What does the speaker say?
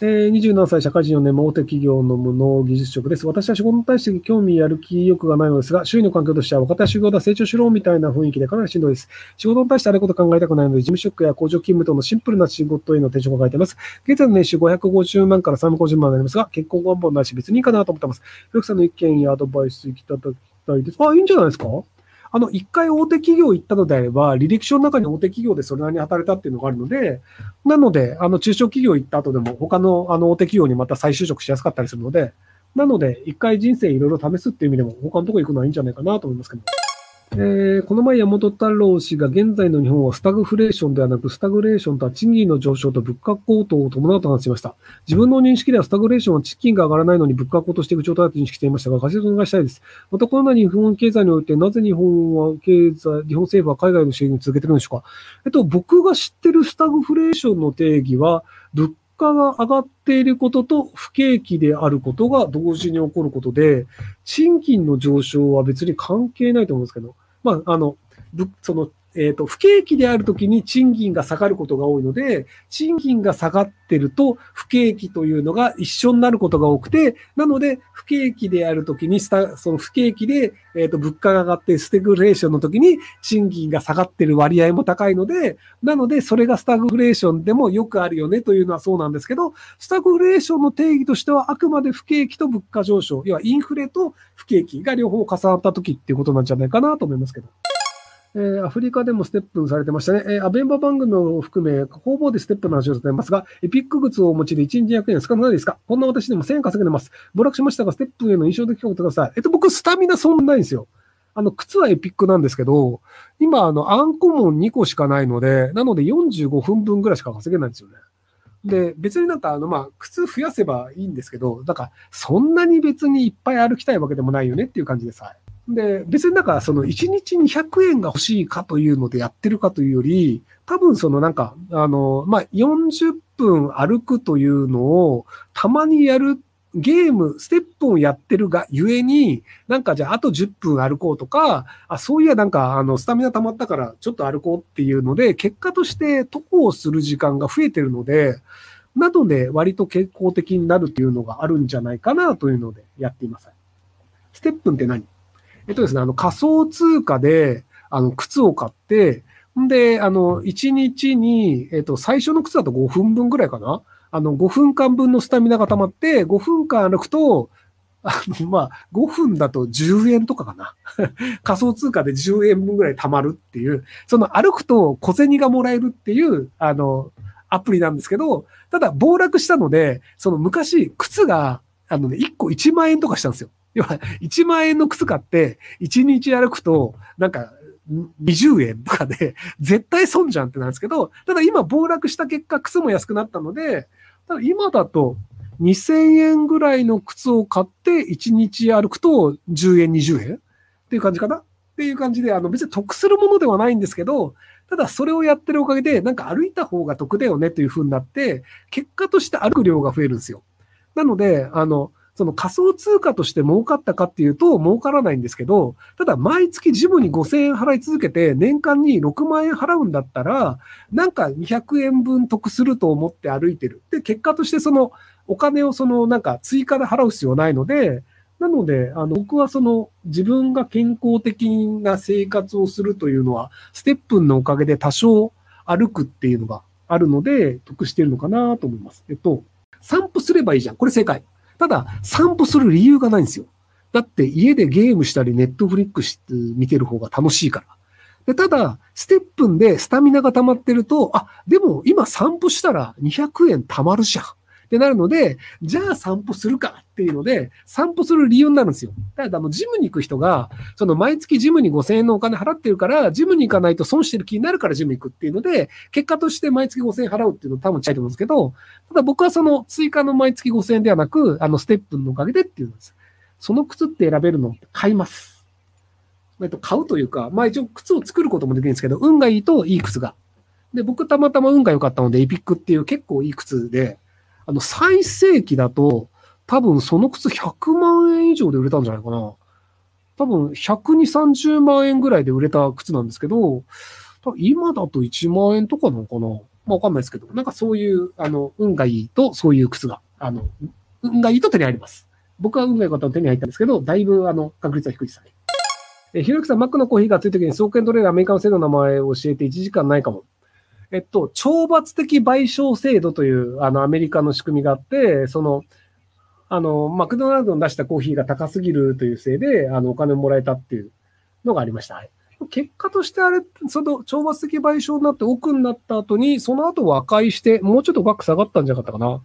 えー、27歳、社会人4年、大手企業の無能技術職です。私は仕事に対して興味やる気欲がないのですが、周囲の環境としては若手は修行だ、成長しろみたいな雰囲気でかなりしんどいです。仕事に対してあれこと考えたくないので、事務職や工場勤務とのシンプルな仕事への転職を書いています。現在の年収550万から350万になりますが、結婚願望ないし別にいいかなと思ってます。ひろきさんの意見やアドバイスいただきたいです。あ、いいんじゃないですか？あの、一回大手企業行ったのであれば、履歴書の中に大手企業でそれなりに働いたっていうのがあるので、なので、あの、中小企業行った後でも、他のあの大手企業にまた再就職しやすかったりするので、なので、一回人生いろいろ試すっていう意味でも、他のとこ行くのはいいんじゃないかなと思いますけど。えー、この前山本太郎氏が現在の日本はスタグフレーションではなく、スタグレーションとは賃金の上昇と物価高騰を伴うと話しました。自分の認識ではスタグレーションは賃金が上がらないのに物価高騰していく状態だと認識していましたが、解説をお願いしたいです。また、このような日本経済において、なぜ日本は経済、日本政府は海外の支援を続けているんでしょうか。えっと、僕が知ってるスタグフレーションの定義は、物価が上がっていることと不景気であることが同時に起こることで、賃金の上昇は別に関係ないと思うんですけど、まあ、あの、その、えっ、ー、と、不景気であるときに賃金が下がることが多いので、賃金が下がってると不景気というのが一緒になることが多くて、なので、不景気であるときに、その不景気で、えっ、ー、と、物価が上がって、ステグレーションのときに賃金が下がってる割合も高いので、なので、それがスタグフレーションでもよくあるよねというのはそうなんですけど、スタグフレーションの定義としては、あくまで不景気と物価上昇、要はインフレと不景気が両方重なったときっていうことなんじゃないかなと思いますけど。えー、アフリカでもステップされてましたね。えー、アベンバ番組を含め、方々でステップの話をされてますが、エピックグッズをお持ちで1日200円少ないですか？こんな私でも1000円稼げてます。暴落しましたが、ステップへの印象的ことください。えっと、僕、スタミナそんなないんですよ。あの、靴はエピックなんですけど、今、あの、アンコモン2個しかないので、なので45分分ぐらいしか稼げないんですよね。で、別になんか、あの、まあ、靴増やせばいいんですけど、だから、そんなに別にいっぱい歩きたいわけでもないよねっていう感じです。はい。で、別になんかその1日200円が欲しいかというのでやってるかというより、多分そのなんか、あの、まあ、40分歩くというのをたまにやるゲーム、ステップをやってるがゆえに、なんかじゃああと10分歩こうとか、あそういやなんかあのスタミナ溜まったからちょっと歩こうっていうので、結果として徒歩をする時間が増えてるので、なので割と健康的になるっていうのがあるんじゃないかなというのでやっています。ステップって何？えっとですね、あの仮想通貨で、あの、靴を買って、んで、あの、1日に、えっと、最初の靴だと5分分ぐらいかな？あの、5分間分のスタミナが溜まって、5分間歩くと、あの、まあ、5分だと10円とかかな？仮想通貨で10円分ぐらい貯まるっていう、その歩くと小銭がもらえるっていう、あの、アプリなんですけど、ただ暴落したので、その昔、靴が、あのね、1個1万円とかしたんですよ。要は、1万円の靴買って、1日歩くと、なんか、20円とかで、絶対損じゃんってなんですけど、ただ今暴落した結果、靴も安くなったので、ただ今だと、2000円ぐらいの靴を買って、1日歩くと10円、20円っていう感じかな？っていう感じで、あの別に得するものではないんですけど、ただそれをやってるおかげで、なんか歩いた方が得だよねという風になって、結果として歩く量が増えるんですよ。なので、あの、その仮想通貨として儲かったかっていうと儲からないんですけど、ただ毎月ジムに5000円払い続けて年間に6万円払うんだったら、なんか200円分得すると思って歩いてる。で、結果としてそのお金をそのなんか追加で払う必要ないので、なので、あの、僕はその自分が健康的な生活をするというのは、ステップンのおかげで多少歩くっていうのがあるので、得してるのかなと思います。えっと、散歩すればいいじゃん。これ正解。ただ、散歩する理由がないんですよ。だって家でゲームしたり、ネットフリックス見てる方が楽しいから。でただ、ステップンでスタミナが溜まってると、あ、でも今散歩したら200円溜まるじゃん。ってなるので、じゃあ散歩するかっていうので、散歩する理由になるんですよ。ただから、あの、ジムに行く人が、その毎月ジムに5000円のお金払ってるから、ジムに行かないと損してる気になるからジム行くっていうので、結果として毎月5000円払うっていうの多分近いと思うんですけど、ただ僕はその追加の毎月5000円ではなく、あの、ステップのおかげでっていうんです。その靴って選べるの買います。えっと、買うというか、まあ一応靴を作ることもできるんですけど、運がいいといい靴が。で、僕たまたま運が良かったので、エピックっていう結構いい靴で、あの、最盛期だと、多分その靴100万円以上で売れたんじゃないかな。多分120、30万円ぐらいで売れた靴なんですけど、今だと1万円とかなのかなまあわかんないですけど、なんかそういう、あの、運がいいとそういう靴が、あの、運がいいと手に入ります。僕は運が良かったら手に入ったんですけど、だいぶあの、確率は低いですね。えひろゆきさん、マックのコーヒーが熱い時に、総研取れるアメリカの制度の名前を教えて1時間ないかも。えっと、懲罰的賠償制度という、あの、アメリカの仕組みがあって、その、あの、マクドナルドの出したコーヒーが高すぎるというせいで、あの、お金をもらえたっていうのがありました。結果としてあれ、その、懲罰的賠償になって奥になった後に、その後和解して、もうちょっと額下がったんじゃなかったかな。